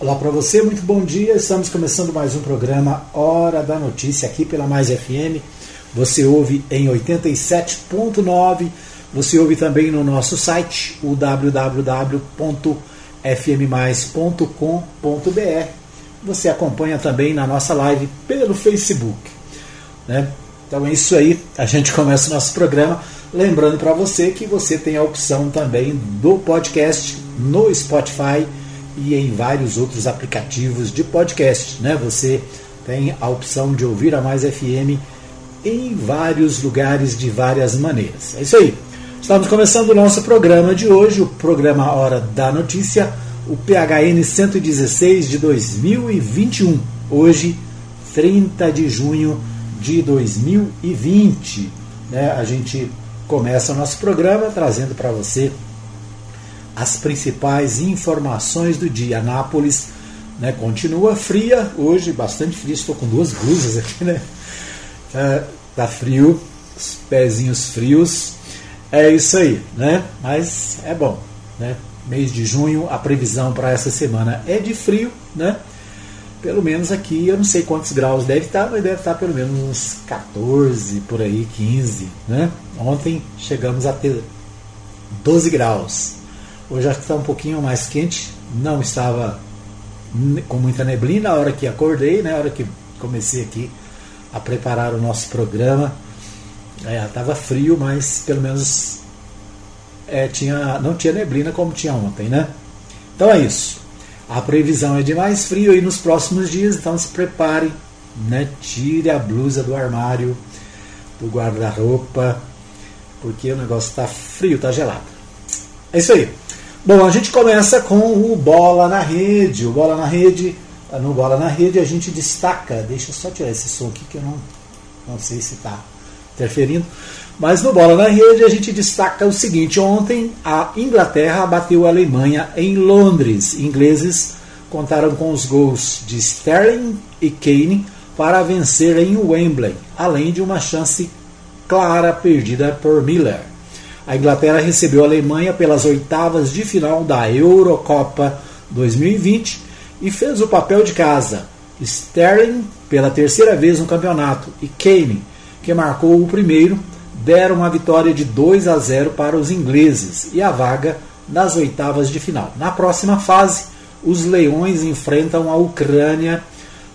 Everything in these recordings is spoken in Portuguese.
Olá para você, muito bom dia. Estamos começando mais um programa Hora da Notícia aqui pela Mais FM. Você ouve em 87.9. Você ouve também no nosso site, o www.fmmais.com.br. Você acompanha também na nossa live pelo Facebook. Né? Então é isso aí, a gente começa o nosso programa. Lembrando para você que você tem a opção também do podcast no Spotify e em vários outros aplicativos de podcast. Né? Você tem a opção de ouvir a Mais FM em vários lugares de várias maneiras. É isso aí. Estamos começando o nosso programa de hoje, o programa Hora da Notícia, o PHN 116 de 2021. Hoje, 30 de junho de 2020. Né? A gente começa o nosso programa trazendo para você as principais informações do dia. Anápolis né, continua fria hoje, bastante fria. Estou com duas blusas aqui, né? É, tá frio, os pezinhos frios. É isso aí, né? Mas é bom, né? Mês de junho, a previsão para essa semana é de frio, né? Pelo menos aqui, eu não sei quantos graus deve estar, mas deve estar pelo menos uns 14, por aí, 15, né? Ontem chegamos a ter 12 graus. Hoje acho que está um pouquinho mais quente. Não estava com muita neblina na hora que acordei, né? Na hora que comecei aqui a preparar o nosso programa. Estava é, frio, mas pelo menos é, tinha, não tinha neblina como tinha ontem, né? Então é isso. A previsão é de mais frio aí nos próximos dias, então se prepare, né? Tire a blusa do armário, do guarda-roupa, porque o negócio está frio, está gelado. É isso aí. Bom, a gente começa com o Bola na Rede. O Bola na Rede, no Bola na Rede a gente destaca, deixa eu só tirar esse som aqui que eu não, não sei se está interferindo, mas no Bola na Rede a gente destaca o seguinte: ontem a Inglaterra bateu a Alemanha em Londres. Ingleses contaram com os gols de Sterling e Kane para vencer em Wembley, além de uma chance clara perdida por Miller. A Inglaterra recebeu a Alemanha pelas oitavas de final da Eurocopa 2020 e fez o papel de casa. Sterling, pela terceira vez no campeonato, e Kane, que marcou o primeiro, deram a vitória de 2 a 0 para os ingleses e a vaga nas oitavas de final. Na próxima fase, os Leões enfrentam a Ucrânia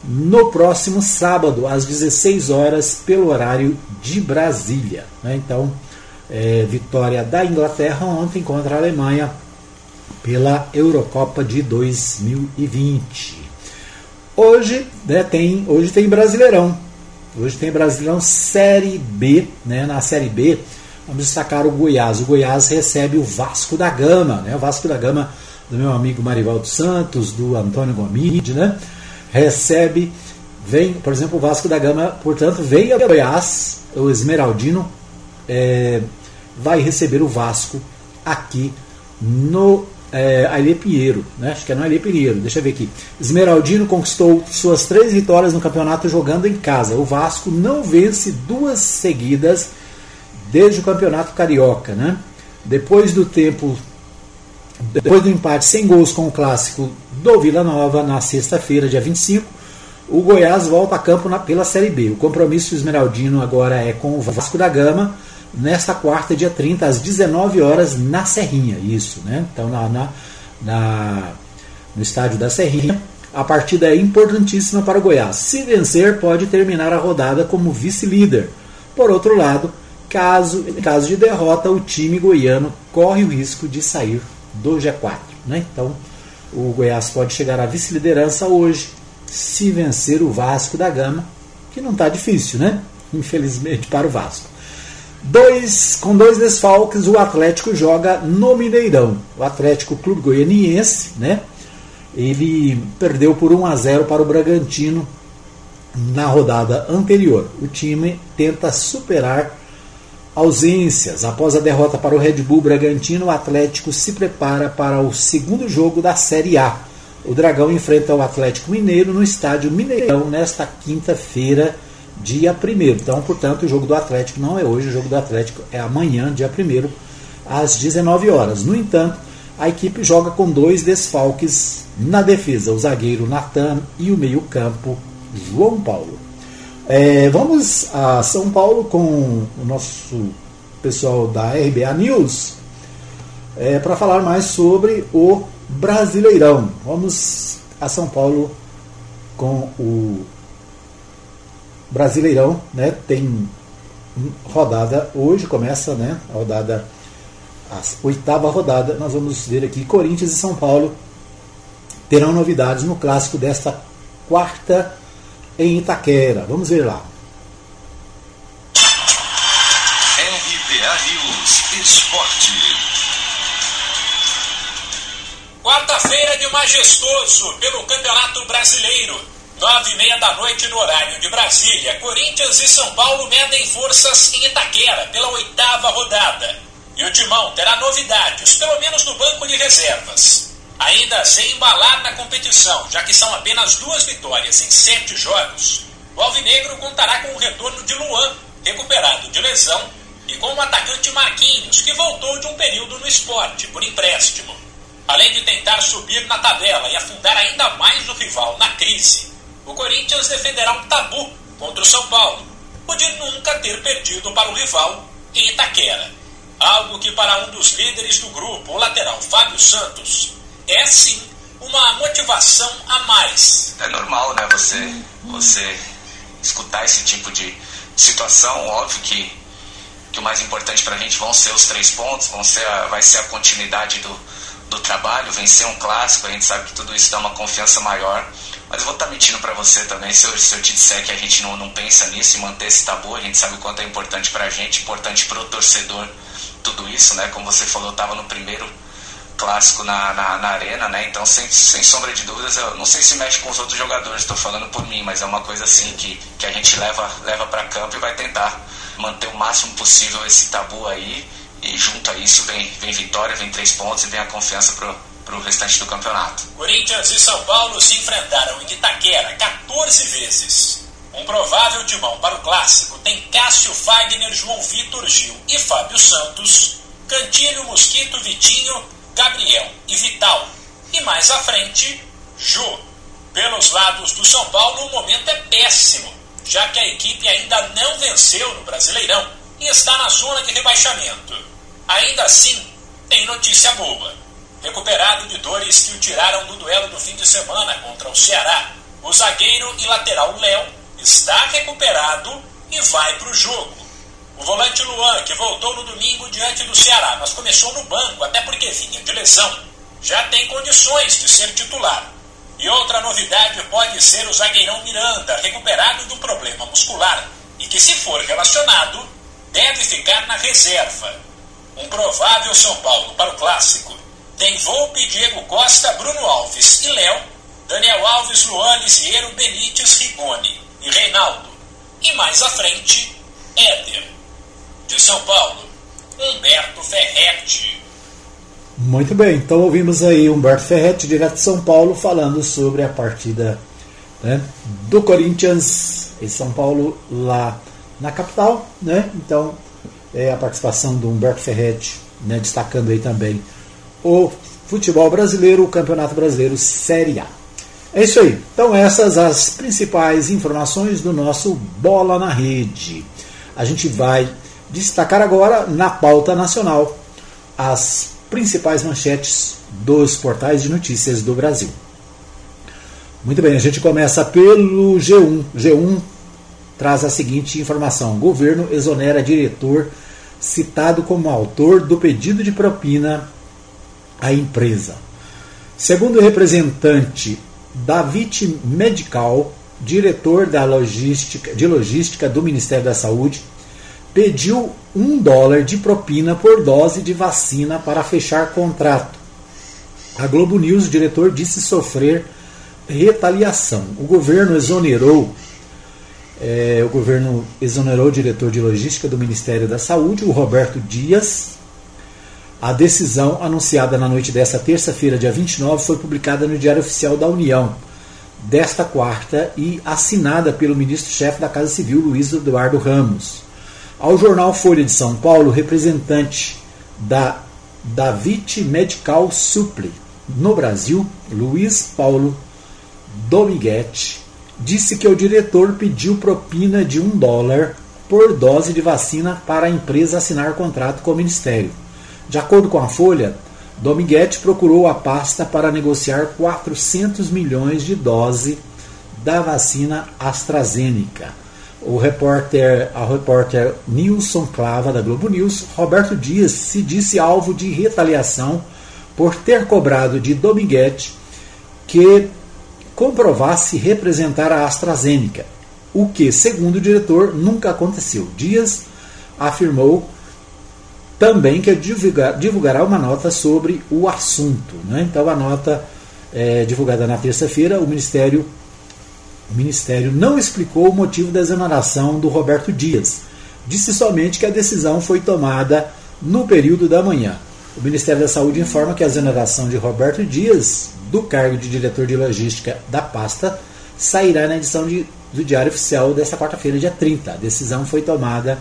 no próximo sábado, às 16 horas, pelo horário de Brasília. Né? Então, é, vitória da Inglaterra ontem contra a Alemanha pela Eurocopa de 2020. Hoje, né, tem, hoje tem Brasileirão. Hoje tem Brasileirão Série B. Né, na Série B, vamos destacar o Goiás. O Goiás recebe o Vasco da Gama. Né, o Vasco da Gama do meu amigo Marivaldo Santos, do Antônio Gomide, né, recebe, vem, por exemplo, o Vasco da Gama, portanto, veio a Goiás, o Esmeraldino, é, vai receber o Vasco aqui no é, Pinheiro, né? acho que é no Ailê Pinheiro, deixa eu ver aqui. Esmeraldino conquistou suas três vitórias no campeonato jogando em casa. O Vasco não vence duas seguidas desde o campeonato carioca. Né? Depois do tempo, depois do empate sem gols com o clássico do Vila Nova na sexta-feira, dia 25, o Goiás volta a campo na, pela Série B. O compromisso esmeraldino agora é com o Vasco da Gama nesta quarta, dia 30, às 19 horas, na Serrinha. Isso, né? Então, na, na, na, no estádio da Serrinha. A partida é importantíssima para o Goiás. Se vencer, pode terminar a rodada como vice-líder. Por outro lado, caso, caso de derrota, o time goiano corre o risco de sair do G4. Né? Então, o Goiás pode chegar à vice-liderança hoje, se vencer o Vasco da Gama, que não está difícil, né? Infelizmente para o Vasco. Dois, com dois desfalques, o Atlético joga no Mineirão. O Atlético Clube Goianiense, né? Ele perdeu por 1 a 0 para o Bragantino na rodada anterior. O time tenta superar ausências. Após a derrota para o Red Bull Bragantino, o Atlético se prepara para o segundo jogo da Série A. O Dragão enfrenta o Atlético Mineiro no estádio Mineirão nesta quinta-feira dia 1 Então, portanto, o jogo do Atlético não é hoje, o jogo do Atlético é amanhã, dia 1 às 19 horas. No entanto, a equipe joga com dois desfalques na defesa, o zagueiro Natan e o meio-campo João Paulo. É, vamos a São Paulo com o nosso pessoal da RBA News é, para falar mais sobre o Brasileirão. Vamos a São Paulo com o Brasileirão, né? Tem rodada hoje, começa né, a rodada, a oitava rodada. Nós vamos ver aqui Corinthians e São Paulo terão novidades no clássico desta quarta em Itaquera. Vamos ver lá. RBA News Esporte. Quarta-feira de majestoso pelo Campeonato Brasileiro. Nove e meia da noite no horário de Brasília. Corinthians e São Paulo medem forças em Itaquera pela oitava rodada. E o Timão terá novidades, pelo menos no banco de reservas ainda sem embalar na competição, já que são apenas duas vitórias em sete jogos, o Alvinegro contará com o retorno de Luan, recuperado de lesão, e com o atacante Marquinhos, que voltou de um período no esporte, por empréstimo. Além de tentar subir na tabela e afundar ainda mais o rival na crise, o Corinthians defenderá um tabu contra o São Paulo, o de nunca ter perdido para o rival em Itaquera. Algo que para um dos líderes do grupo, o lateral Fábio Santos, é sim uma motivação a mais. É normal, né? Você, você escutar esse tipo de situação, óbvio que, que o mais importante para a gente vão ser os três pontos, vão ser a, vai ser a continuidade do, do trabalho, vencer um clássico, a gente sabe que tudo isso dá uma confiança maior. Mas eu vou estar tá mentindo para você também se eu, se eu te disser que a gente não, não pensa nisso e manter esse tabu. A gente sabe o quanto é importante para a gente, importante para o torcedor, tudo isso, né? Como você falou, eu estava no primeiro clássico na, na, na, arena, né? Então, sem, sem sombra de dúvidas, eu não sei se mexe com os outros jogadores, estou falando por mim, mas é uma coisa assim que, que a gente leva, leva para campo e vai tentar manter o máximo possível esse tabu aí. E junto a isso vem, vem vitória, vem três pontos e vem a confiança pro, pro restante do campeonato. Corinthians e São Paulo se enfrentaram em Itaquera 14 vezes. Um provável timão para o clássico tem Cássio Fagner, João Vitor Gil e Fábio Santos, Cantilho, Mosquito, Vitinho Gabriel e Vital. E mais à frente, Jô. Pelos lados do São Paulo, o momento é péssimo, já que a equipe ainda não venceu no Brasileirão e está na zona de rebaixamento. Ainda assim, tem notícia boa. Recuperado de dores que o tiraram do duelo do fim de semana contra o Ceará, o zagueiro e lateral Léo está recuperado e vai para o jogo. O volante Luan, que voltou no domingo diante do Ceará, mas começou no banco, até porque vinha de lesão, já tem condições de ser titular. E outra novidade pode ser o zagueirão Miranda, recuperado do problema muscular, e que, se for relacionado, deve ficar na reserva. Um provável São Paulo para o clássico tem Volpe, Diego Costa, Bruno Alves e Léo, Daniel Alves, Luan, Lisieiro, Benítez, Rigoni e Reinaldo. E mais à frente, Éder. De São Paulo, Humberto Ferretti. Muito bem, então ouvimos aí Humberto Ferretti, direto de São Paulo, falando sobre a partida né, do Corinthians em São Paulo, lá na capital. Né? Então, é a participação do Humberto Ferretti, né, destacando aí também o futebol brasileiro, o Campeonato Brasileiro Série A. É isso aí. Então, essas as principais informações do nosso Bola na Rede. A gente vai destacar agora na pauta nacional as principais manchetes dos portais de notícias do Brasil. Muito bem, a gente começa pelo G1. G1 traz a seguinte informação: governo exonera diretor citado como autor do pedido de propina à empresa. Segundo o representante David Medical, diretor da logística, de logística do Ministério da Saúde, pediu um dólar de propina por dose de vacina para fechar contrato. A Globo News, o diretor, disse sofrer retaliação. O governo exonerou é, o governo exonerou o diretor de logística do Ministério da Saúde, o Roberto Dias. A decisão, anunciada na noite desta terça-feira, dia 29, foi publicada no Diário Oficial da União desta quarta e assinada pelo ministro-chefe da Casa Civil, Luiz Eduardo Ramos. Ao jornal Folha de São Paulo, representante da David Medical Supply. No Brasil, Luiz Paulo Dominguete disse que o diretor pediu propina de um dólar por dose de vacina para a empresa assinar contrato com o Ministério. De acordo com a Folha, Dominguete procurou a pasta para negociar 400 milhões de doses da vacina AstraZeneca. O repórter, a repórter Nilson Clava da Globo News, Roberto Dias se disse alvo de retaliação por ter cobrado de Dominguete que comprovasse representar a AstraZeneca, o que, segundo o diretor, nunca aconteceu. Dias afirmou também que divulgará uma nota sobre o assunto. Né? Então, a nota é, divulgada na terça-feira, o Ministério, o Ministério não explicou o motivo da exoneração do Roberto Dias. Disse somente que a decisão foi tomada no período da manhã. O Ministério da Saúde informa que a exoneração de Roberto Dias do cargo de diretor de logística da pasta sairá na edição de, do Diário Oficial desta quarta-feira, dia 30. A decisão foi tomada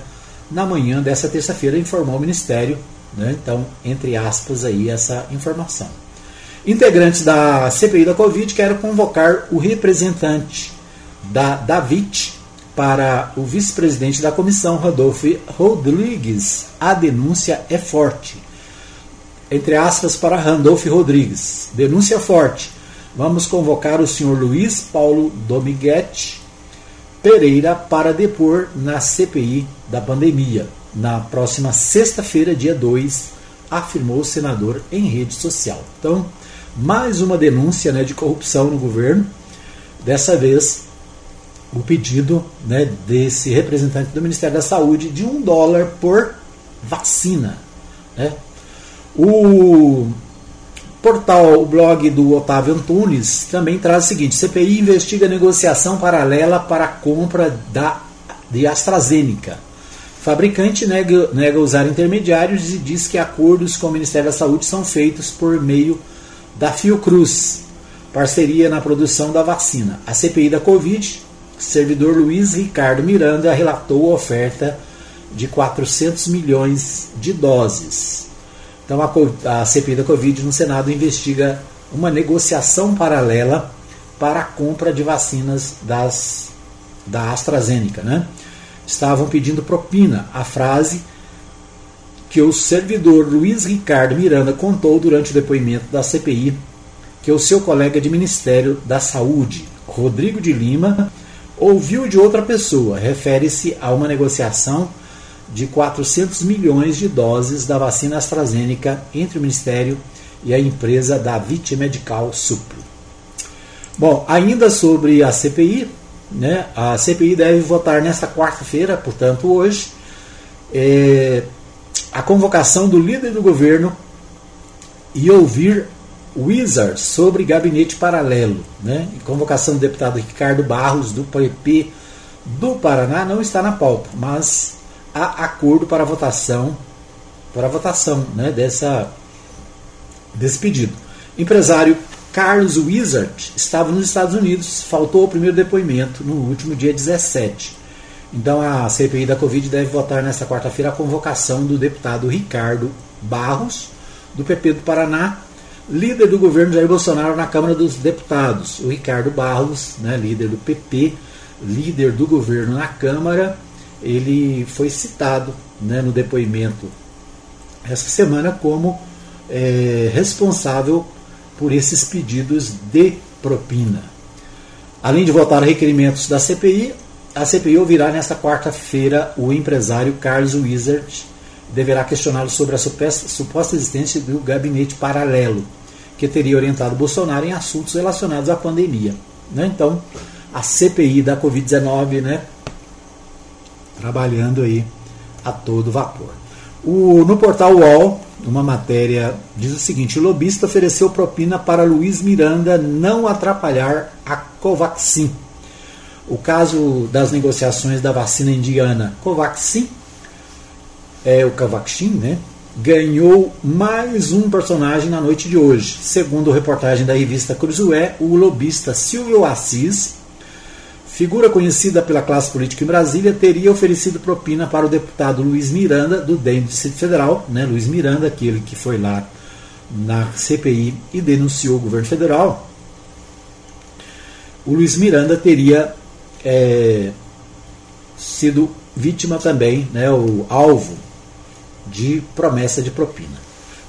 na manhã dessa terça-feira, informou o Ministério. Né? Então, entre aspas, aí essa informação. Integrantes da CPI da Covid querem convocar o representante da David para o vice-presidente da comissão, Rodolfo Rodrigues. A denúncia é forte entre aspas, para Randolph Rodrigues. Denúncia forte. Vamos convocar o senhor Luiz Paulo Dominguete Pereira para depor na CPI da pandemia, na próxima sexta-feira, dia 2, afirmou o senador em rede social. Então, mais uma denúncia né, de corrupção no governo. Dessa vez, o pedido né, desse representante do Ministério da Saúde de um dólar por vacina. Né? O portal, o blog do Otávio Antunes também traz o seguinte: CPI investiga negociação paralela para a compra da, de AstraZeneca. Fabricante nega, nega usar intermediários e diz que acordos com o Ministério da Saúde são feitos por meio da Fiocruz, parceria na produção da vacina. A CPI da Covid, servidor Luiz Ricardo Miranda relatou a oferta de 400 milhões de doses. Então a, a CPI da Covid no Senado investiga uma negociação paralela para a compra de vacinas das, da AstraZeneca. Né? Estavam pedindo propina. A frase que o servidor Luiz Ricardo Miranda contou durante o depoimento da CPI que o seu colega de Ministério da Saúde, Rodrigo de Lima, ouviu de outra pessoa. Refere-se a uma negociação de 400 milhões de doses da vacina AstraZeneca entre o Ministério e a empresa da Vit Medical Supli. Bom, ainda sobre a CPI, né, a CPI deve votar nesta quarta-feira, portanto hoje, é, a convocação do líder do governo e ouvir Wizard sobre gabinete paralelo. Né? Convocação do deputado Ricardo Barros, do PP do Paraná, não está na pauta, mas há acordo para votação, para votação né, dessa, desse pedido. Empresário Carlos Wizard estava nos Estados Unidos, faltou o primeiro depoimento no último dia 17. Então a CPI da Covid deve votar nesta quarta-feira a convocação do deputado Ricardo Barros, do PP do Paraná, líder do governo Jair Bolsonaro na Câmara dos Deputados. O Ricardo Barros, né, líder do PP, líder do governo na Câmara, ele foi citado né, no depoimento essa semana como é, responsável por esses pedidos de propina. Além de votar requerimentos da CPI, a CPI ouvirá nesta quarta-feira o empresário Carlos Wizard deverá questioná-lo sobre a suposta existência do gabinete paralelo que teria orientado Bolsonaro em assuntos relacionados à pandemia. Né? Então, a CPI da Covid-19 né, trabalhando aí a todo vapor. O, no portal UOL, uma matéria diz o seguinte: o lobista ofereceu propina para Luiz Miranda não atrapalhar a Covaxin. O caso das negociações da vacina indiana Covaxin, é o Covaxin, né? Ganhou mais um personagem na noite de hoje. Segundo reportagem da revista Cruzoé, o lobista Silvio Assis figura conhecida pela classe política em Brasília, teria oferecido propina para o deputado Luiz Miranda, do DEM do Distrito Federal, né, Luiz Miranda, aquele que foi lá na CPI e denunciou o governo federal. O Luiz Miranda teria é, sido vítima também, né, o alvo de promessa de propina.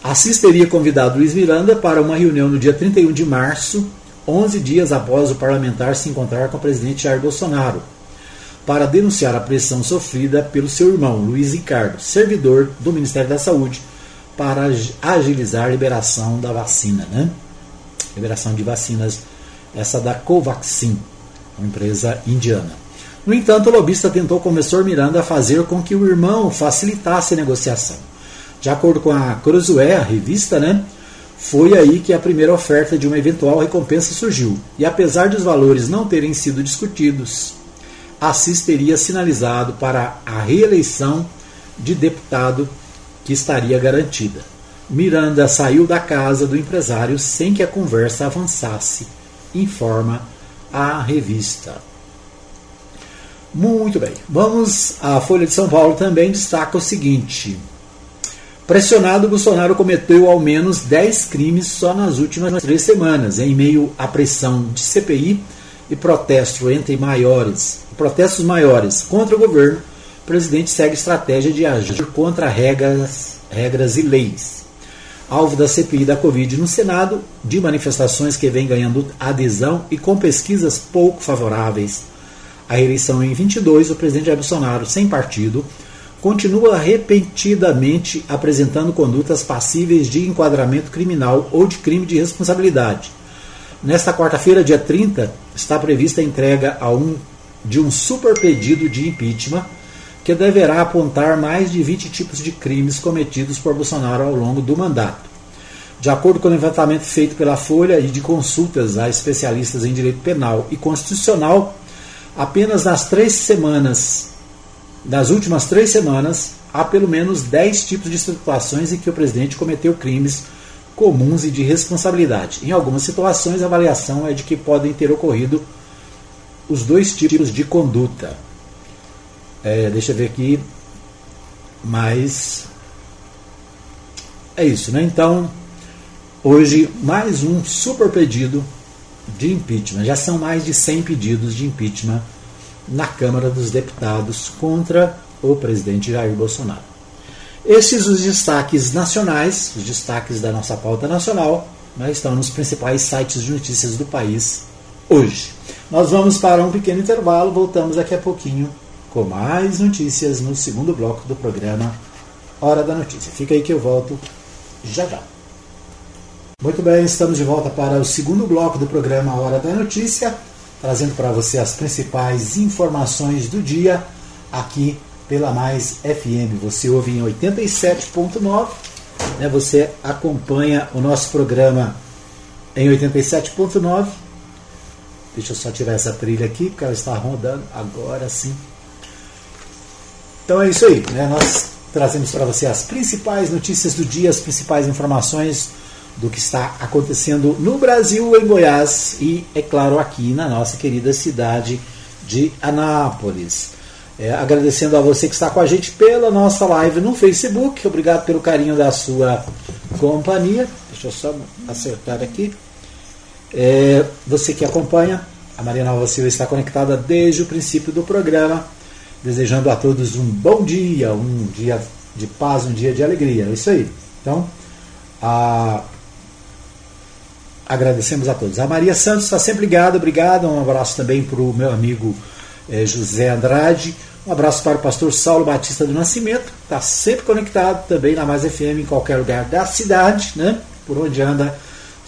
Assis teria convidado Luiz Miranda para uma reunião no dia 31 de março 11 dias após o parlamentar se encontrar com o presidente Jair Bolsonaro, para denunciar a pressão sofrida pelo seu irmão, Luiz Ricardo, servidor do Ministério da Saúde, para agilizar a liberação da vacina, né? Liberação de vacinas, essa da Covaxin, uma empresa indiana. No entanto, o lobista tentou convencer Miranda a fazer com que o irmão facilitasse a negociação. De acordo com a Cruzoé, a revista, né? Foi aí que a primeira oferta de uma eventual recompensa surgiu, e apesar dos valores não terem sido discutidos, Assis teria sinalizado para a reeleição de deputado que estaria garantida. Miranda saiu da casa do empresário sem que a conversa avançasse, informa a revista. Muito bem, vamos à Folha de São Paulo também destaca o seguinte: Pressionado, Bolsonaro cometeu ao menos 10 crimes só nas últimas três semanas, em meio à pressão de CPI e protesto entre maiores, protestos maiores contra o governo. O presidente segue estratégia de agir contra regras, regras e leis. Alvo da CPI da Covid no Senado, de manifestações que vem ganhando adesão e com pesquisas pouco favoráveis. A eleição em 22, o presidente Bolsonaro, sem partido, continua repetidamente apresentando condutas passíveis de enquadramento criminal ou de crime de responsabilidade. Nesta quarta-feira, dia 30, está prevista a entrega a um, de um super pedido de impeachment que deverá apontar mais de 20 tipos de crimes cometidos por Bolsonaro ao longo do mandato. De acordo com o levantamento feito pela Folha e de consultas a especialistas em direito penal e constitucional, apenas nas três semanas das últimas três semanas, há pelo menos 10 tipos de situações em que o presidente cometeu crimes comuns e de responsabilidade. Em algumas situações, a avaliação é de que podem ter ocorrido os dois tipos de conduta. É, deixa eu ver aqui. Mas. É isso, né? Então, hoje, mais um super pedido de impeachment. Já são mais de 100 pedidos de impeachment na Câmara dos Deputados contra o presidente Jair Bolsonaro. Esses os destaques nacionais, os destaques da nossa pauta nacional, né, estão nos principais sites de notícias do país hoje. Nós vamos para um pequeno intervalo, voltamos daqui a pouquinho com mais notícias no segundo bloco do programa Hora da Notícia. Fica aí que eu volto já já. Muito bem, estamos de volta para o segundo bloco do programa Hora da Notícia trazendo para você as principais informações do dia aqui pela Mais FM. Você ouve em 87.9, né? Você acompanha o nosso programa em 87.9. Deixa eu só tirar essa trilha aqui, porque ela está rodando agora sim. Então é isso aí, né? Nós trazemos para você as principais notícias do dia, as principais informações do que está acontecendo no Brasil, em Goiás e, é claro, aqui na nossa querida cidade de Anápolis. É, agradecendo a você que está com a gente pela nossa live no Facebook. Obrigado pelo carinho da sua companhia. Deixa eu só acertar aqui. É, você que acompanha, a Maria Nova Silva está conectada desde o princípio do programa, desejando a todos um bom dia, um dia de paz, um dia de alegria. É isso aí. Então, a agradecemos a todos. A Maria Santos está sempre ligada, obrigado. Um abraço também para o meu amigo eh, José Andrade. Um abraço para o pastor Saulo Batista do Nascimento, está sempre conectado também na Mais FM em qualquer lugar da cidade, né? por onde anda,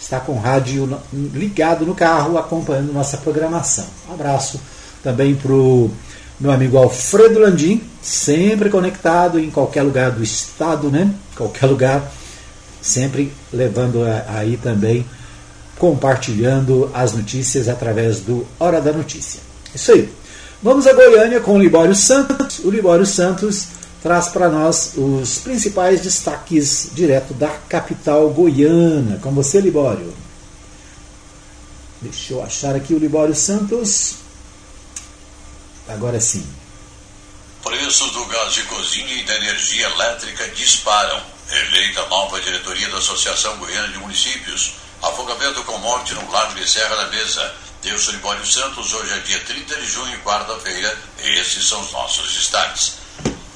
está com o rádio ligado no carro, acompanhando nossa programação. Um abraço também para o meu amigo Alfredo Landim, sempre conectado em qualquer lugar do estado, né? qualquer lugar, sempre levando aí também compartilhando as notícias através do Hora da Notícia. Isso aí. Vamos a Goiânia com o Libório Santos. O Libório Santos traz para nós os principais destaques direto da capital goiana. Com você, Libório. Deixa eu achar aqui o Libório Santos. Agora sim. Preços do gás de cozinha e da energia elétrica disparam. Eleita nova diretoria da Associação Goiana de Municípios. Afogamento com morte no Lago de Serra da Mesa. Deus Libório Santos, hoje é dia 30 de junho, quarta-feira. Esses são os nossos destaques.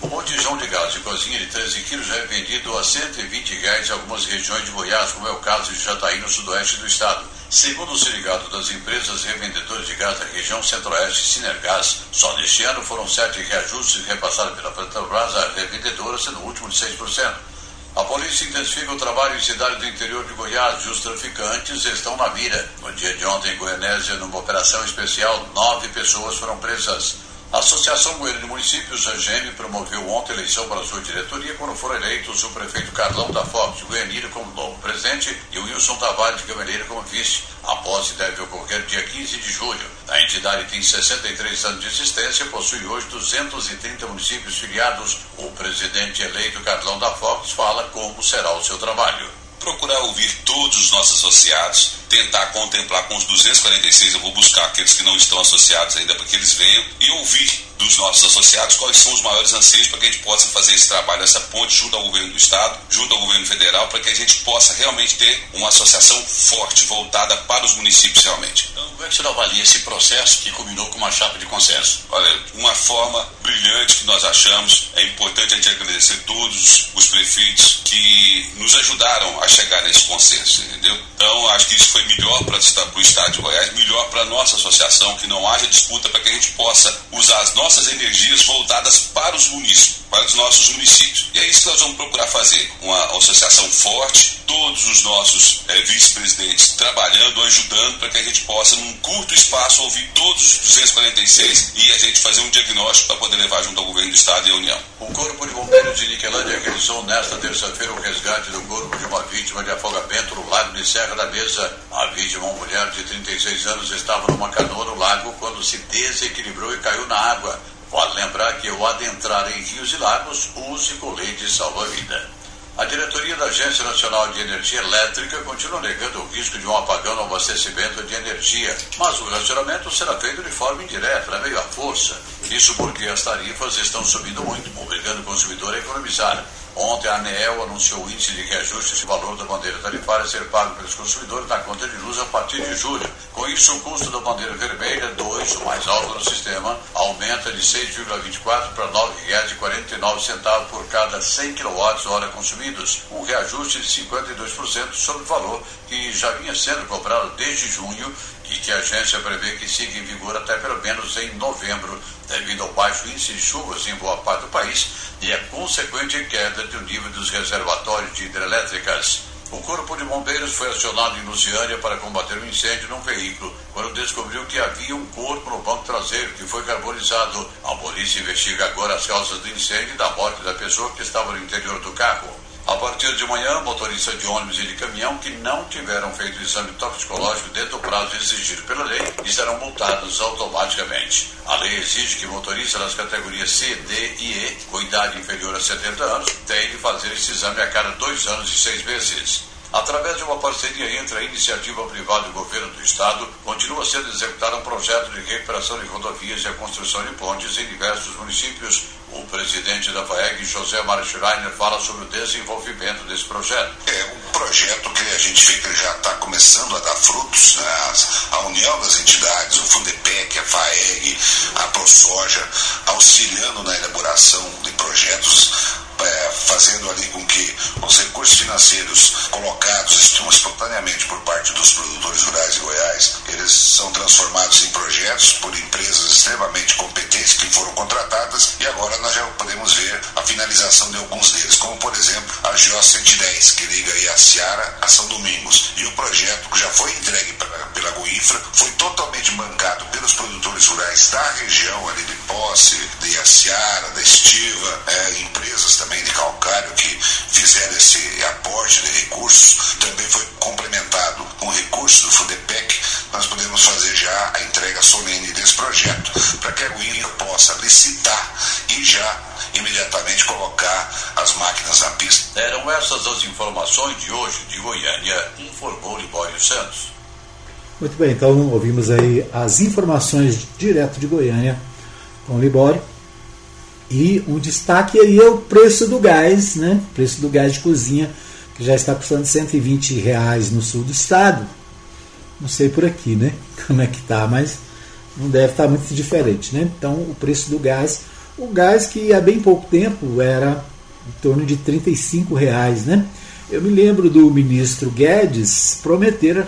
O botijão de gás de cozinha de 13 quilos é vendido a 120 reais em algumas regiões de Goiás, como é o caso de Jataí, no sudoeste do estado. Segundo o sindicato das empresas revendedoras de gás da região centro-oeste, Sinergás, só neste ano foram sete reajustes repassados pela Petrobras à revendedora, sendo o último de 6%. A polícia intensifica o trabalho em cidades do interior de Goiás e os traficantes estão na mira. No dia de ontem, em Goianésia, numa operação especial, nove pessoas foram presas. A Associação Goiana de Municípios, a GEM, promoveu ontem eleição para sua diretoria quando foram eleitos o prefeito Carlão da Fox de Goianira como novo presidente e o Wilson Tavares de Gameleira como vice. A posse deve ocorrer dia 15 de julho. A entidade tem 63 anos de existência e possui hoje 230 municípios filiados. O presidente eleito Carlão da Fox fala como será o seu trabalho. Procurar ouvir todos os nossos associados, tentar contemplar com os 246, eu vou buscar aqueles que não estão associados ainda para que eles venham e ouvir dos nossos associados quais são os maiores anseios para que a gente possa fazer esse trabalho, essa ponte junto ao governo do Estado, junto ao governo federal, para que a gente possa realmente ter uma associação forte, voltada para os municípios realmente. Então, como é que você avalia esse processo que culminou com uma chapa de consenso? Olha, uma forma brilhante que nós achamos, é importante a gente agradecer todos os prefeitos que nos ajudaram a chegar nesse consenso, entendeu? Então, acho que isso foi melhor para o Estado de Goiás, melhor para a nossa associação, que não haja disputa para que a gente possa usar as nossas energias voltadas para os municípios, para os nossos municípios. E é isso que nós vamos procurar fazer. Uma associação forte, todos os nossos é, vice-presidentes trabalhando, ajudando para que a gente possa, num curto espaço, ouvir todos os 246 e a gente fazer um diagnóstico para poder levar junto ao governo do Estado e à União. O Corpo de Bombeiros de Niquelândia realizou nesta terça-feira o resgate do corpo de uma vítima de afogamento no lago de Serra da Mesa. A vítima, uma mulher de 36 anos, estava numa canoa no lago quando se desequilibrou e caiu na água. Vale lembrar que ao adentrar em rios e lagos, use colete salva-vida. A diretoria da Agência Nacional de Energia Elétrica continua negando o risco de um apagão no abastecimento de energia, mas o racionamento será feito de forma indireta, meio à força. Isso porque as tarifas estão subindo muito, obrigando o consumidor a economizar. Ontem a ANEEL anunciou o índice de reajuste de valor da bandeira tarifária a ser pago pelos consumidores na conta de luz a partir de julho. Com isso, o custo da bandeira vermelha, 2, o mais alto no sistema, aumenta de 6,24 para R$ 9,49 por cada 100 kWh consumidos, um reajuste de 52% sobre o valor que já vinha sendo cobrado desde junho e que a agência prevê que siga em vigor até pelo menos em novembro, devido ao baixo índice de chuvas em boa parte do país e a consequente queda do nível dos reservatórios de hidrelétricas. O Corpo de Bombeiros foi acionado em Luciânia para combater um incêndio num veículo, quando descobriu que havia um corpo no banco traseiro que foi carbonizado. A polícia investiga agora as causas do incêndio e da morte da pessoa que estava no interior do carro. A partir de manhã, motoristas de ônibus e de caminhão que não tiveram feito o exame toxicológico dentro do prazo exigido pela lei serão multados automaticamente. A lei exige que motoristas das categorias C, D e E, com idade inferior a 70 anos, tenham de fazer esse exame a cada dois anos e seis meses. Através de uma parceria entre a iniciativa privada e o governo do estado, continua sendo executado um projeto de recuperação de rodovias e a construção de pontes em diversos municípios. O presidente da FAEG, José Mário Schreiner, fala sobre o desenvolvimento desse projeto. É um projeto que a gente vê que já está começando a dar frutos. Né? A união das entidades, o Fundepec, a FAEG, a ProSoja, auxiliando na elaboração de projetos é, fazendo ali com que os recursos financeiros colocados espontaneamente por parte dos produtores rurais de Goiás, eles são transformados em projetos por empresas extremamente competentes que foram contratadas e agora nós já podemos ver a finalização de alguns deles, como por exemplo a GO 110, que liga aí a Seara a São Domingos. E o projeto que já foi entregue pela, pela Goinfra foi totalmente bancado pelos produtores rurais da região ali de Posse, de Iaciara, da Estiva, é, empresas também também de calcário que fizeram esse aporte de recursos, também foi complementado com recursos do FUDEPEC, nós podemos fazer já a entrega solene desse projeto, para que a Guilherme possa licitar e já imediatamente colocar as máquinas na pista. Eram essas as informações de hoje de Goiânia, informou Libório Santos. Muito bem, então ouvimos aí as informações direto de Goiânia com o Libório. E um destaque aí é o preço do gás, né? O preço do gás de cozinha, que já está custando 120 reais no sul do estado. Não sei por aqui, né? Como é que tá, mas não deve estar muito diferente, né? Então o preço do gás, o gás que há bem pouco tempo era em torno de 35 reais, né? Eu me lembro do ministro Guedes prometer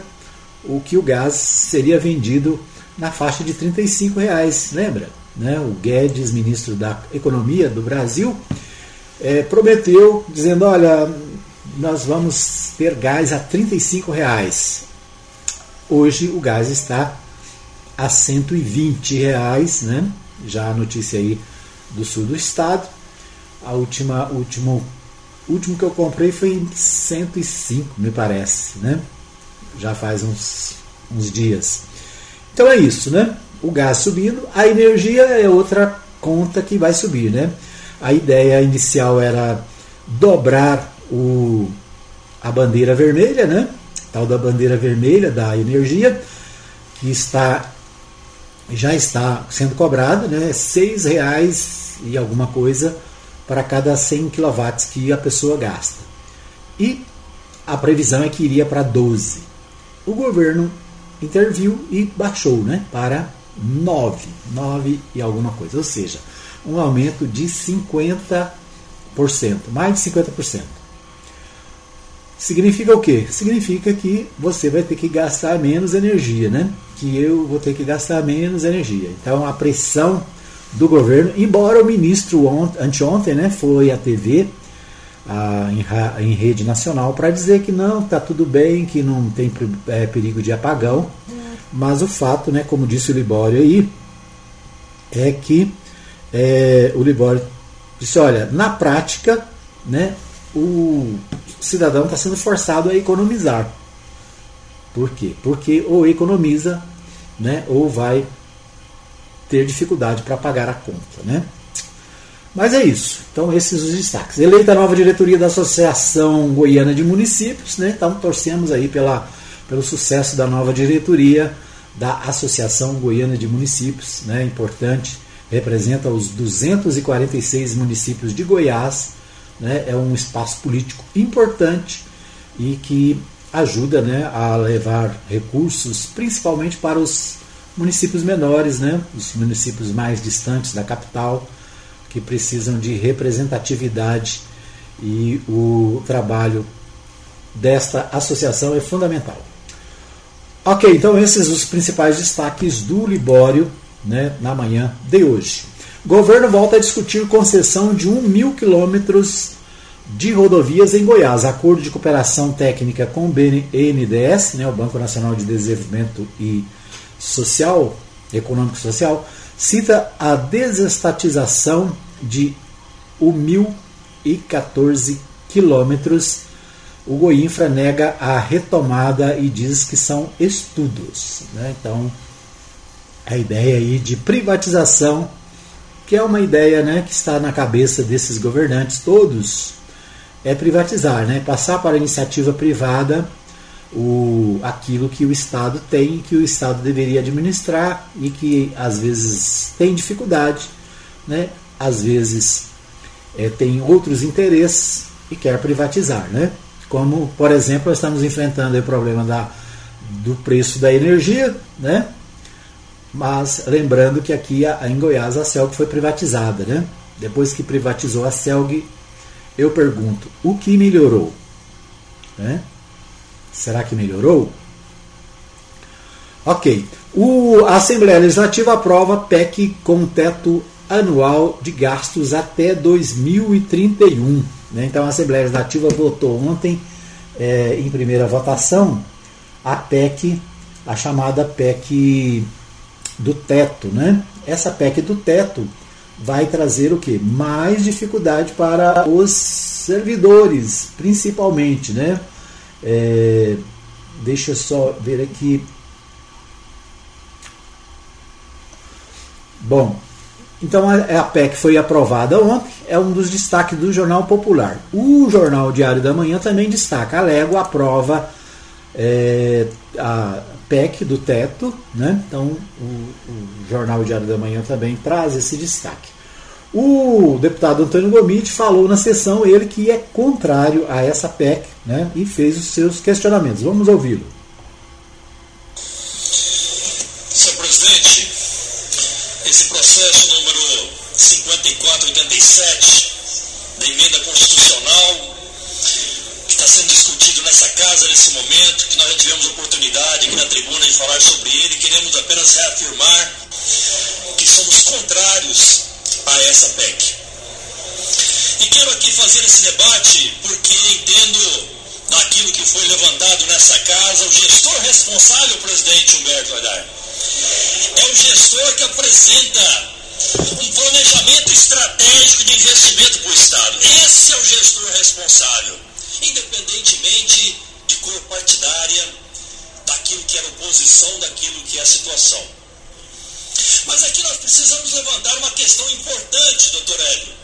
o que o gás seria vendido na faixa de 35 reais, lembra? Né? O Guedes, ministro da Economia do Brasil, é, prometeu, dizendo: olha, nós vamos ter gás a 35 reais. Hoje o gás está a 120 reais, né? Já a notícia aí do sul do estado. A última, último, último que eu comprei foi em 105, me parece, né? Já faz uns, uns dias. Então é isso, né? O gás subindo, a energia é outra conta que vai subir, né? A ideia inicial era dobrar o, a bandeira vermelha, né? Tal da bandeira vermelha da energia, que está já está sendo cobrada, né? Seis reais e alguma coisa para cada 100 kW que a pessoa gasta. E a previsão é que iria para 12. O governo interviu e baixou né, para 9, 9 e alguma coisa, ou seja, um aumento de 50%, mais de 50%. Significa o quê? Significa que você vai ter que gastar menos energia, né? Que eu vou ter que gastar menos energia. Então a pressão do governo, embora o ministro anteontem né, foi à TV, a, em, em, rede nacional, para dizer que não, está tudo bem, que não tem é, perigo de apagão. Mas o fato, né, como disse o Libório aí, é que é, o Libório disse, olha, na prática, né, o cidadão está sendo forçado a economizar. Por quê? Porque ou economiza, né, ou vai ter dificuldade para pagar a conta. Né? Mas é isso. Então, esses os destaques. Eleita a nova diretoria da Associação Goiana de Municípios, né? então torcemos aí pela, pelo sucesso da nova diretoria da Associação Goiana de Municípios, né? importante, representa os 246 municípios de Goiás né, é um espaço político importante e que ajuda né, a levar recursos, principalmente para os municípios menores, né, os municípios mais distantes da capital, que precisam de representatividade e o trabalho desta associação é fundamental. Ok, então esses os principais destaques do Libório né, na manhã de hoje. Governo volta a discutir concessão de 1 mil quilômetros de rodovias em Goiás. Acordo de cooperação técnica com o BNDES, né, o Banco Nacional de Desenvolvimento e Social, Econômico e Social, cita a desestatização de 1.014 quilômetros. O Goinfra nega a retomada e diz que são estudos. Né? Então, a ideia aí de privatização que é uma ideia né, que está na cabeça desses governantes todos, é privatizar, né, passar para a iniciativa privada o, aquilo que o Estado tem, que o Estado deveria administrar e que às vezes tem dificuldade, né, às vezes é, tem outros interesses e quer privatizar. Né? Como, por exemplo, nós estamos enfrentando o problema da, do preço da energia, né? Mas lembrando que aqui em Goiás a Celg foi privatizada, né? Depois que privatizou a Celg, eu pergunto, o que melhorou? Né? Será que melhorou? Ok. O, a Assembleia Legislativa aprova PEC com teto anual de gastos até 2031. Né? Então a Assembleia Legislativa votou ontem, é, em primeira votação, a PEC, a chamada PEC do teto, né? Essa PEC do teto vai trazer o que? Mais dificuldade para os servidores, principalmente, né? É, deixa eu só ver aqui. Bom, então a PEC foi aprovada ontem, é um dos destaques do Jornal Popular. O Jornal Diário da Manhã também destaca. A Lego aprova é, a PEC do teto, né? Então o, o jornal Diário da Manhã também traz esse destaque. O deputado Antônio Gomide falou na sessão ele que é contrário a essa PEC né, e fez os seus questionamentos. Vamos ouvi-lo. 5487 da emenda constitucional que está sendo discutido nessa casa nesse momento, que nós já tivemos oportunidade aqui na tribuna de falar sobre ele, queremos apenas reafirmar que somos contrários a essa PEC. E quero aqui fazer esse debate porque entendo daquilo que foi levantado nessa casa, o gestor responsável, presidente Humberto Haddad, é o gestor que apresenta um planejamento estratégico de investimento para o Estado. Esse é o gestor responsável, independentemente de cor partidária, daquilo que é oposição, daquilo que é a situação. Mas aqui nós precisamos levantar uma questão importante, doutor Hélio.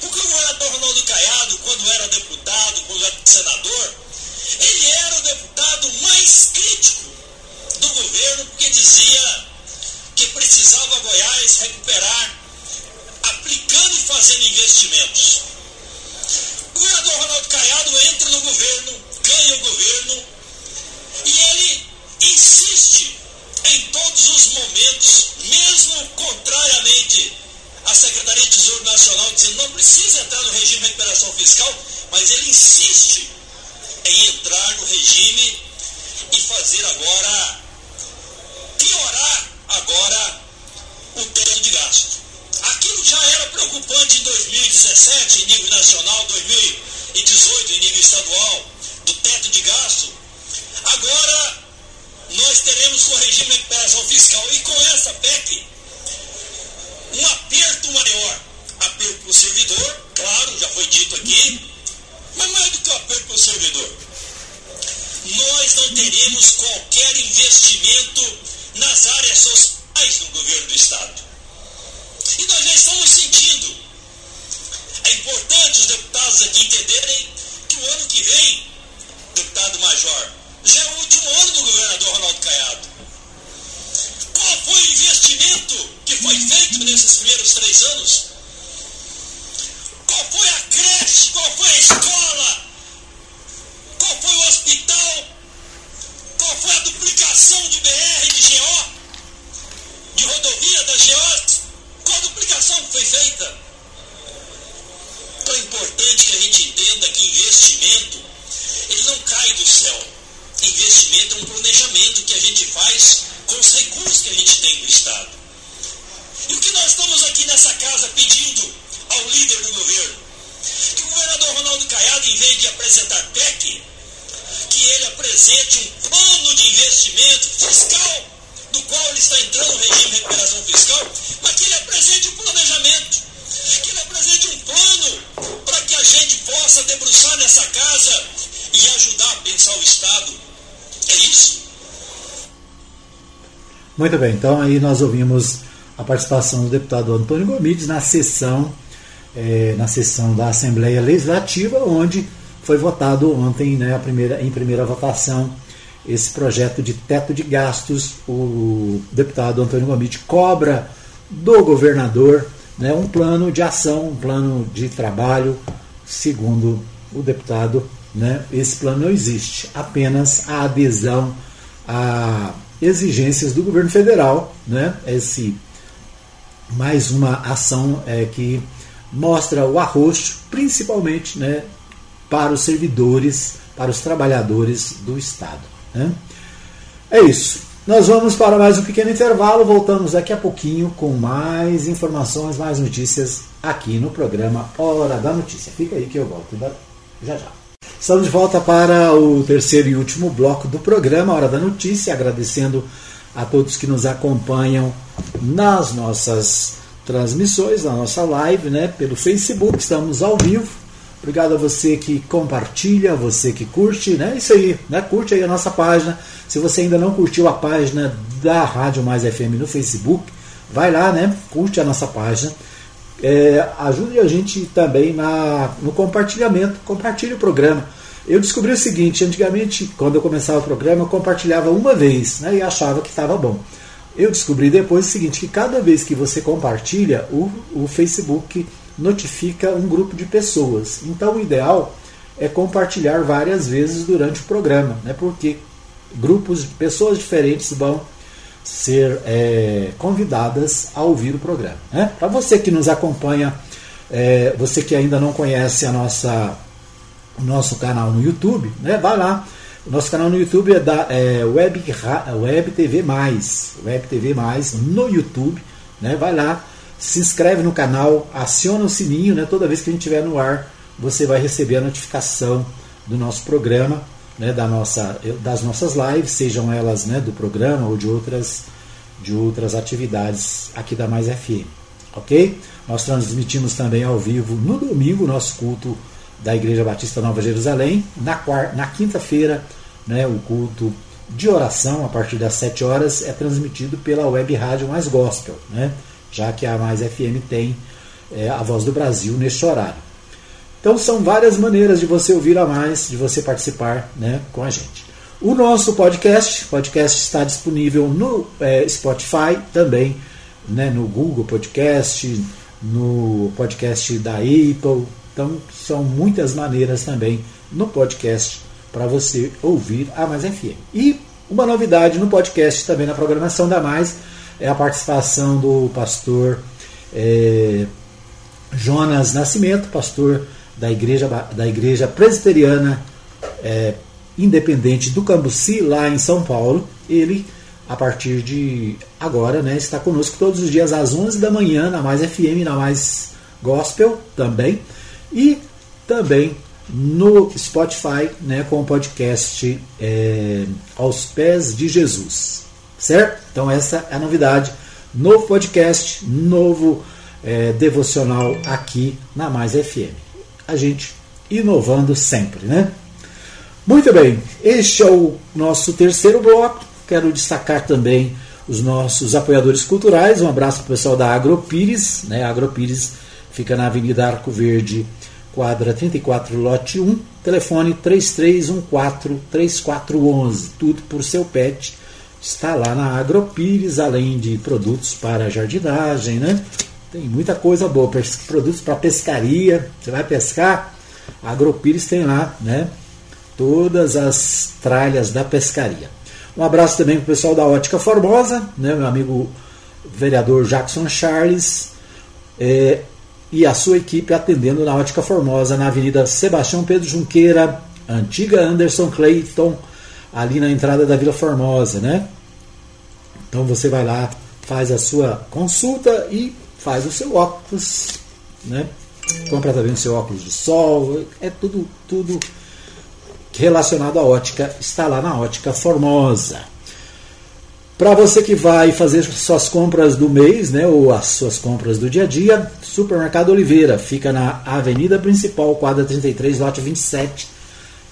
Porque o governador Ronaldo Caiado, quando era deputado, quando era senador, ele era o deputado mais crítico do governo, porque dizia que precisava Goiás recuperar, aplicando e fazendo investimentos. O governador Ronaldo Caiado entra no governo, ganha o governo, e ele insiste em todos os momentos, mesmo contrariamente à Secretaria de Tesouro Nacional, dizendo não precisa entrar no regime de recuperação fiscal, mas ele insiste em entrar no regime e fazer agora, piorar agora o teto de gasto. Aquilo já era preocupante em 2017, em nível nacional, 2018, em nível estadual, do teto de gasto. Agora nós teremos com o regime de recuperação fiscal e com essa PEC um aperto maior. Aperto para o servidor, claro, já foi dito aqui, mas mais do que o aperto para o servidor. Nós não teremos qualquer investimento nas áreas sociais no governo do Estado. E nós já estamos sentindo. É importante os deputados aqui entenderem que o ano que vem, deputado Major, já é o último ano do governador Ronaldo Caiado. Qual foi o investimento que foi feito nesses primeiros três anos? Qual foi a creche? Qual foi a escola? Qual foi o hospital? Qual foi a duplicação de BR, de GO? De rodovia da GO? Qual a duplicação que foi feita? Então é importante que a gente entenda que investimento ele não cai do céu investimento é um planejamento que a gente faz com os recursos que a gente tem no Estado. E o que nós estamos aqui nessa casa pedindo ao líder do governo? Que o governador Ronaldo Caiado, em vez de apresentar PEC, que ele apresente um plano de investimento fiscal, do qual ele está entrando no regime de recuperação fiscal, mas que ele apresente um planejamento, que ele apresente um plano a gente possa debruçar nessa casa e ajudar a pensar o Estado é isso. Muito bem, então aí nós ouvimos a participação do deputado Antônio Gomides na sessão, é, na sessão da Assembleia Legislativa, onde foi votado ontem, né, a primeira, em primeira votação, esse projeto de teto de gastos. O deputado Antônio Gomides cobra do governador né, um plano de ação, um plano de trabalho, segundo o deputado né? Esse plano não existe, apenas a adesão a exigências do governo federal, né? Esse mais uma ação é, que mostra o arroxo, principalmente, né, para os servidores, para os trabalhadores do Estado. Né? É isso. Nós vamos para mais um pequeno intervalo. Voltamos daqui a pouquinho com mais informações, mais notícias aqui no programa Hora da Notícia. Fica aí que eu volto já já. Estamos de volta para o terceiro e último bloco do programa, Hora da Notícia, agradecendo a todos que nos acompanham nas nossas transmissões, na nossa live, né, pelo Facebook, estamos ao vivo. Obrigado a você que compartilha, você que curte, né? Isso aí, né? Curte aí a nossa página. Se você ainda não curtiu a página da Rádio Mais FM no Facebook, vai lá, né? Curte a nossa página é, ajude a gente também na, no compartilhamento, compartilhe o programa. Eu descobri o seguinte, antigamente, quando eu começava o programa, eu compartilhava uma vez né, e achava que estava bom. eu descobri depois o seguinte, que cada vez que você compartilha, o, o Facebook notifica um grupo de pessoas. Então o ideal é compartilhar várias vezes durante o programa, né? porque grupos de pessoas diferentes vão ser é, convidadas a ouvir o programa. Né? Para você que nos acompanha, é, você que ainda não conhece a nossa, o nosso canal no YouTube, né? vai lá. O nosso canal no YouTube é da é, Web, Web TV Mais, Web TV Mais no YouTube, né? Vai lá, se inscreve no canal, aciona o sininho, né? Toda vez que a gente estiver no ar, você vai receber a notificação do nosso programa né, da nossa, das nossas lives, sejam elas né, do programa ou de outras, de outras atividades aqui da Mais FM. Ok? Nós transmitimos também ao vivo no domingo nosso culto da Igreja Batista Nova Jerusalém. Na, na quinta-feira, né, o culto de oração, a partir das 7 horas, é transmitido pela web rádio Mais Gospel, né, já que a Mais FM tem é, a voz do Brasil neste horário. Então são várias maneiras de você ouvir a mais, de você participar né, com a gente. O nosso podcast, podcast está disponível no é, Spotify, também né, no Google Podcast, no podcast da Apple. Então são muitas maneiras também no podcast para você ouvir a Mais FM. E uma novidade no podcast também na programação da Mais é a participação do pastor é, Jonas Nascimento, pastor da igreja, da igreja presbiteriana é, independente do Cambuci, lá em São Paulo. Ele, a partir de agora, né, está conosco todos os dias às 11 da manhã, na Mais FM, na Mais Gospel também. E também no Spotify, né, com o podcast é, Aos Pés de Jesus. Certo? Então, essa é a novidade. Novo podcast, novo é, devocional aqui na Mais FM a gente inovando sempre, né? Muito bem, este é o nosso terceiro bloco. Quero destacar também os nossos apoiadores culturais. Um abraço para o pessoal da Agropires. Né? A Agropires fica na Avenida Arco Verde, quadra 34, lote 1. Telefone 3314-3411. Tudo por seu pet. Está lá na Agropires, além de produtos para jardinagem, né? Tem muita coisa boa, produtos para pescaria. Você vai pescar, a Agropires tem lá, né? Todas as tralhas da pescaria. Um abraço também para o pessoal da Ótica Formosa, né? Meu amigo vereador Jackson Charles é, e a sua equipe atendendo na Ótica Formosa, na Avenida Sebastião Pedro Junqueira, antiga Anderson Clayton, ali na entrada da Vila Formosa, né? Então você vai lá, faz a sua consulta e faz o seu óculos, né? compra também o seu óculos de sol, é tudo, tudo relacionado à ótica, está lá na Ótica Formosa. Para você que vai fazer suas compras do mês, né, ou as suas compras do dia a dia, Supermercado Oliveira fica na Avenida Principal, quadra 33, lote 27,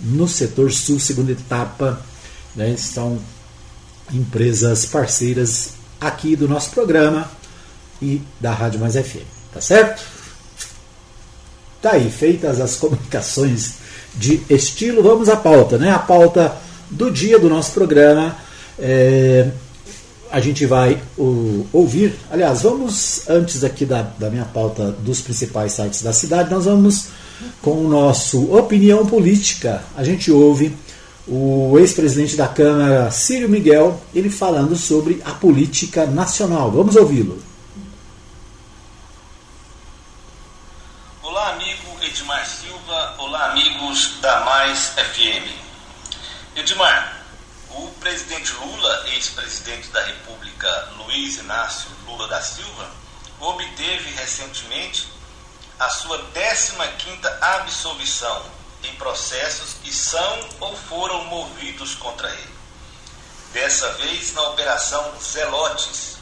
no setor sul, segunda etapa. Né, são empresas parceiras aqui do nosso programa e da Rádio Mais FM. Tá certo? Tá aí, feitas as comunicações de estilo, vamos à pauta, né? A pauta do dia do nosso programa. É, a gente vai o, ouvir. Aliás, vamos, antes aqui da, da minha pauta dos principais sites da cidade, nós vamos com o nosso Opinião Política. A gente ouve o ex-presidente da Câmara, Círio Miguel, ele falando sobre a política nacional. Vamos ouvi-lo. amigos da Mais FM. Edmar, o presidente Lula, ex-presidente da República Luiz Inácio Lula da Silva, obteve recentemente a sua 15ª absolvição em processos que são ou foram movidos contra ele. Dessa vez na Operação Zelotes,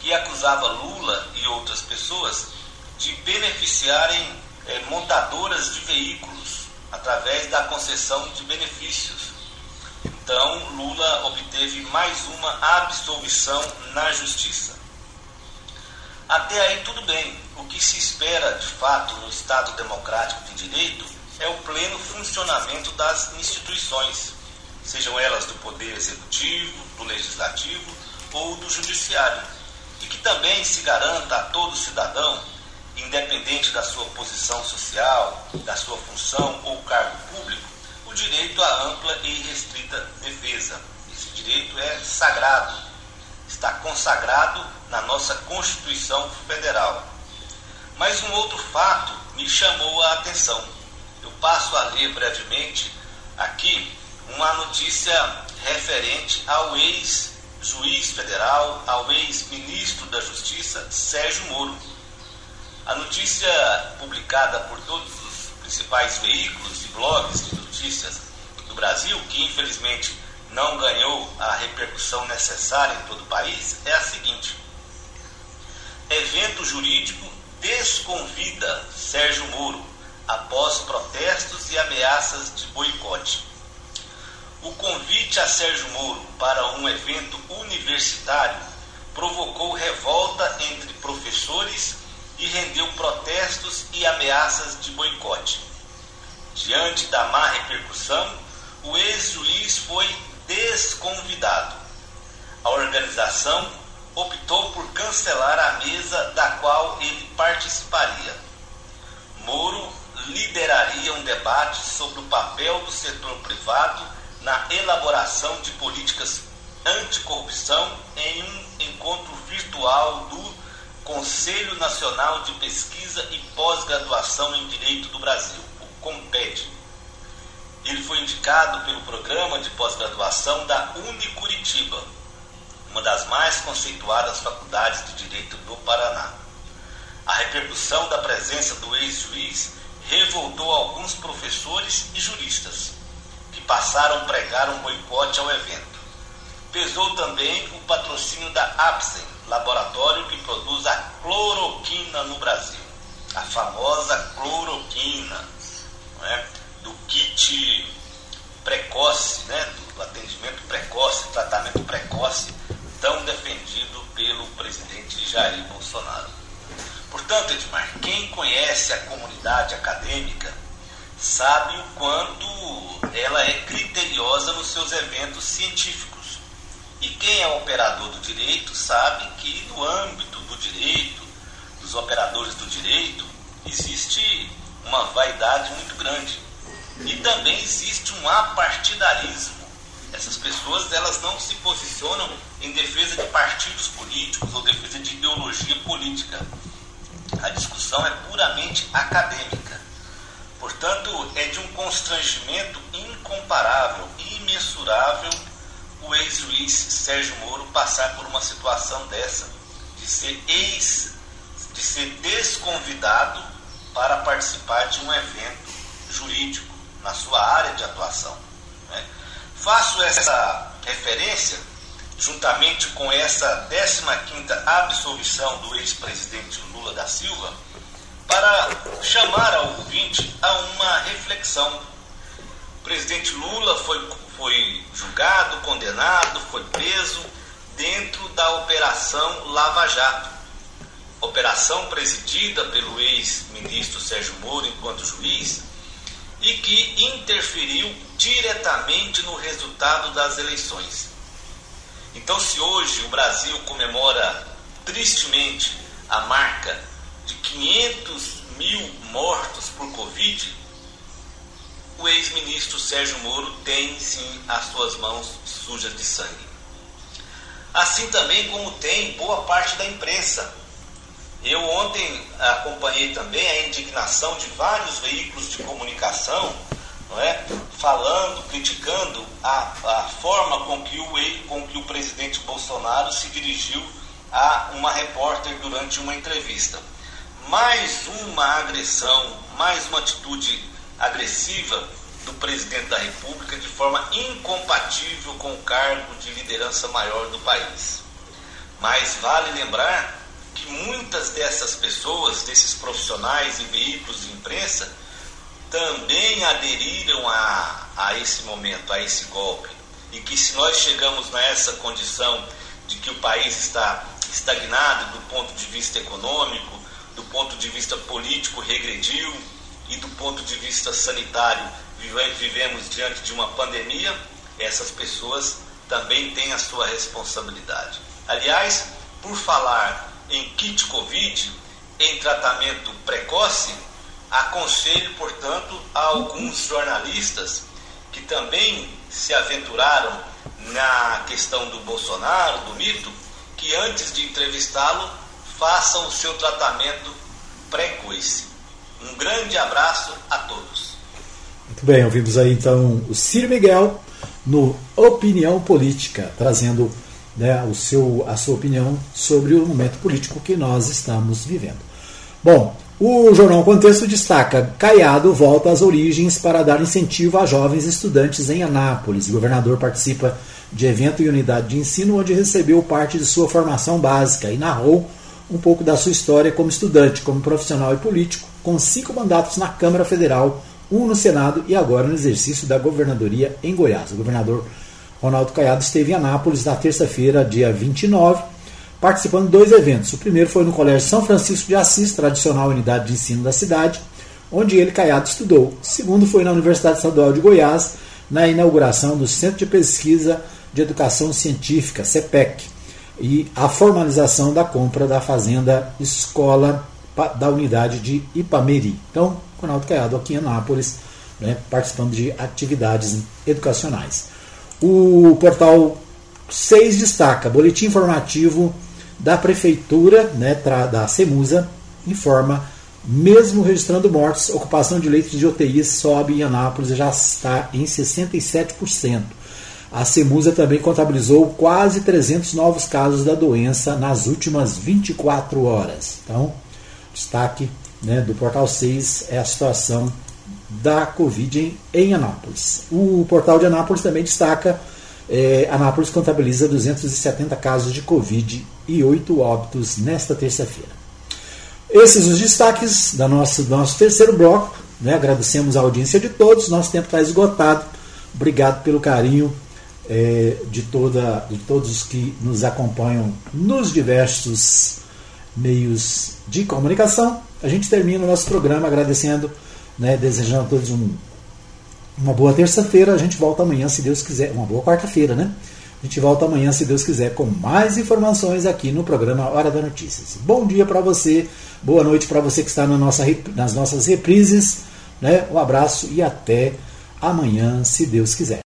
que acusava Lula e outras pessoas de beneficiarem eh, montadoras de veículos através da concessão de benefícios. Então, Lula obteve mais uma absolvição na justiça. Até aí, tudo bem. O que se espera, de fato, no Estado democrático de direito é o pleno funcionamento das instituições, sejam elas do Poder Executivo, do Legislativo ou do Judiciário, e que também se garanta a todo cidadão, independente da sua posição social, da sua função ou cargo público, o direito à ampla e restrita defesa. Esse direito é sagrado, está consagrado na nossa Constituição Federal. Mas um outro fato me chamou a atenção. Eu passo a ler brevemente aqui uma notícia referente ao ex-juiz federal, ao ex-ministro da Justiça, Sérgio Moro. A notícia publicada por todos os principais veículos e blogs de notícias do Brasil, que infelizmente não ganhou a repercussão necessária em todo o país, é a seguinte: Evento jurídico desconvida Sérgio Moro após protestos e ameaças de boicote. O convite a Sérgio Moro para um evento universitário provocou revolta entre professores e rendeu protestos e ameaças de boicote. Diante da má repercussão, o ex-juiz foi desconvidado. A organização optou por cancelar a mesa da qual ele participaria. Moro lideraria um debate sobre o papel do setor privado na elaboração de políticas anticorrupção em um encontro virtual do Conselho Nacional de Pesquisa e Pós-Graduação em Direito do Brasil, o COMPED. Ele foi indicado pelo programa de pós-graduação da Unicuritiba, uma das mais conceituadas faculdades de direito do Paraná. A repercussão da presença do ex-juiz revoltou alguns professores e juristas, que passaram a pregar um boicote ao evento. Pesou também o patrocínio da Apsen, laboratório que produz a cloroquina no Brasil, a famosa cloroquina, é? do kit precoce, né? do atendimento precoce, tratamento precoce tão defendido pelo presidente Jair Bolsonaro. Portanto, Edmar, quem conhece a comunidade acadêmica sabe o quanto ela é criteriosa nos seus eventos científicos. E quem é operador do direito sabe que no âmbito do direito, dos operadores do direito, existe uma vaidade muito grande. E também existe um apartidarismo essas pessoas elas não se posicionam em defesa de partidos políticos ou defesa de ideologia política. A discussão é puramente acadêmica. Portanto, é de um constrangimento incomparável, imensurável, o ex-juiz Sérgio Moro passar por uma situação dessa, de ser ex, de ser desconvidado para participar de um evento jurídico na sua área de atuação. Né? Faço essa referência juntamente com essa 15ª absolvição do ex-presidente Lula da Silva para chamar ao ouvinte a uma reflexão. O presidente Lula foi, foi julgado, condenado, foi preso dentro da Operação Lava Jato. Operação presidida pelo ex-ministro Sérgio Moro enquanto juiz, e que interferiu diretamente no resultado das eleições. Então, se hoje o Brasil comemora tristemente a marca de 500 mil mortos por Covid, o ex-ministro Sérgio Moro tem sim as suas mãos sujas de sangue. Assim também como tem boa parte da imprensa eu ontem acompanhei também a indignação de vários veículos de comunicação, não é? falando, criticando a, a forma com que, o, com que o presidente Bolsonaro se dirigiu a uma repórter durante uma entrevista. Mais uma agressão, mais uma atitude agressiva do presidente da República de forma incompatível com o cargo de liderança maior do país. Mas vale lembrar que muitas dessas pessoas, desses profissionais e veículos de imprensa, também aderiram a, a esse momento, a esse golpe. E que se nós chegamos nessa condição de que o país está estagnado do ponto de vista econômico, do ponto de vista político regrediu e do ponto de vista sanitário vivemos diante de uma pandemia, essas pessoas também têm a sua responsabilidade. Aliás, por falar em kit Covid, em tratamento precoce, aconselho, portanto, a alguns jornalistas que também se aventuraram na questão do Bolsonaro, do mito, que antes de entrevistá-lo, façam o seu tratamento precoce. Um grande abraço a todos. Muito bem, ouvimos aí então o Ciro Miguel no Opinião Política, trazendo né, o seu, a sua opinião sobre o momento político que nós estamos vivendo. Bom, o Jornal Contexto destaca: Caiado volta às origens para dar incentivo a jovens estudantes em Anápolis. O governador participa de evento em unidade de ensino onde recebeu parte de sua formação básica e narrou um pouco da sua história como estudante, como profissional e político, com cinco mandatos na Câmara Federal, um no Senado e agora no exercício da governadoria em Goiás. O governador Ronaldo Caiado esteve em Anápolis na terça-feira, dia 29, participando de dois eventos. O primeiro foi no Colégio São Francisco de Assis, tradicional unidade de ensino da cidade, onde ele, Caiado, estudou. O segundo foi na Universidade Estadual de Goiás, na inauguração do Centro de Pesquisa de Educação Científica, CEPEC, e a formalização da compra da Fazenda Escola da unidade de Ipameri. Então, Ronaldo Caiado aqui em Anápolis, né, participando de atividades educacionais. O portal 6 destaca, boletim informativo da Prefeitura, né, da CEMUSA, informa, mesmo registrando mortes, ocupação de leitos de UTI sobe em Anápolis e já está em 67%. A CEMUSA também contabilizou quase 300 novos casos da doença nas últimas 24 horas. Então, destaque né, do Portal 6 é a situação da Covid em, em Anápolis. O portal de Anápolis também destaca é, Anápolis contabiliza 270 casos de Covid e 8 óbitos nesta terça-feira. Esses os destaques da nosso, do nosso terceiro bloco. Né? Agradecemos a audiência de todos. Nosso tempo está esgotado. Obrigado pelo carinho é, de, toda, de todos os que nos acompanham nos diversos meios de comunicação. A gente termina o nosso programa agradecendo, né, desejando a todos um, uma boa terça-feira. A gente volta amanhã, se Deus quiser. Uma boa quarta-feira, né? A gente volta amanhã, se Deus quiser, com mais informações aqui no programa Hora da Notícias. Bom dia para você, boa noite para você que está na nossa, nas nossas reprises. Né? Um abraço e até amanhã, se Deus quiser.